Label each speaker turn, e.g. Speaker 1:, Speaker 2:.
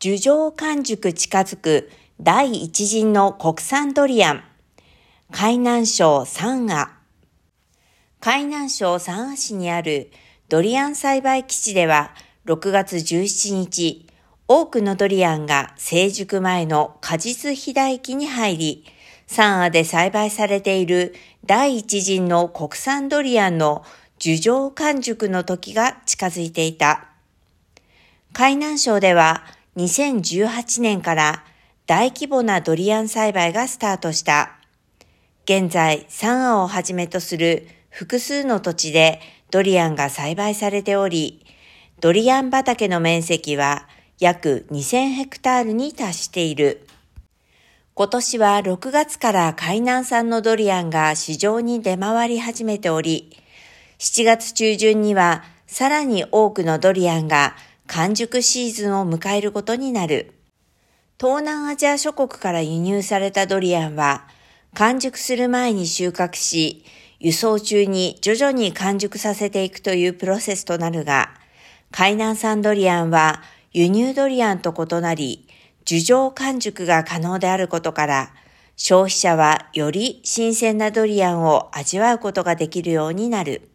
Speaker 1: 樹上完熟近づく第一陣の国産ドリアン。海南省三亜。海南省三亜市にあるドリアン栽培基地では6月17日、多くのドリアンが成熟前の果実肥大期に入り、三亜で栽培されている第一陣の国産ドリアンの樹上完熟の時が近づいていた。海南省では2018年から大規模なドリアン栽培がスタートした。現在、三亜をはじめとする複数の土地でドリアンが栽培されており、ドリアン畑の面積は約2000ヘクタールに達している。今年は6月から海南産のドリアンが市場に出回り始めており、7月中旬にはさらに多くのドリアンが完熟シーズンを迎えることになる。東南アジア諸国から輸入されたドリアンは、完熟する前に収穫し、輸送中に徐々に完熟させていくというプロセスとなるが、海南産ドリアンは輸入ドリアンと異なり、樹上完熟が可能であることから、消費者はより新鮮なドリアンを味わうことができるようになる。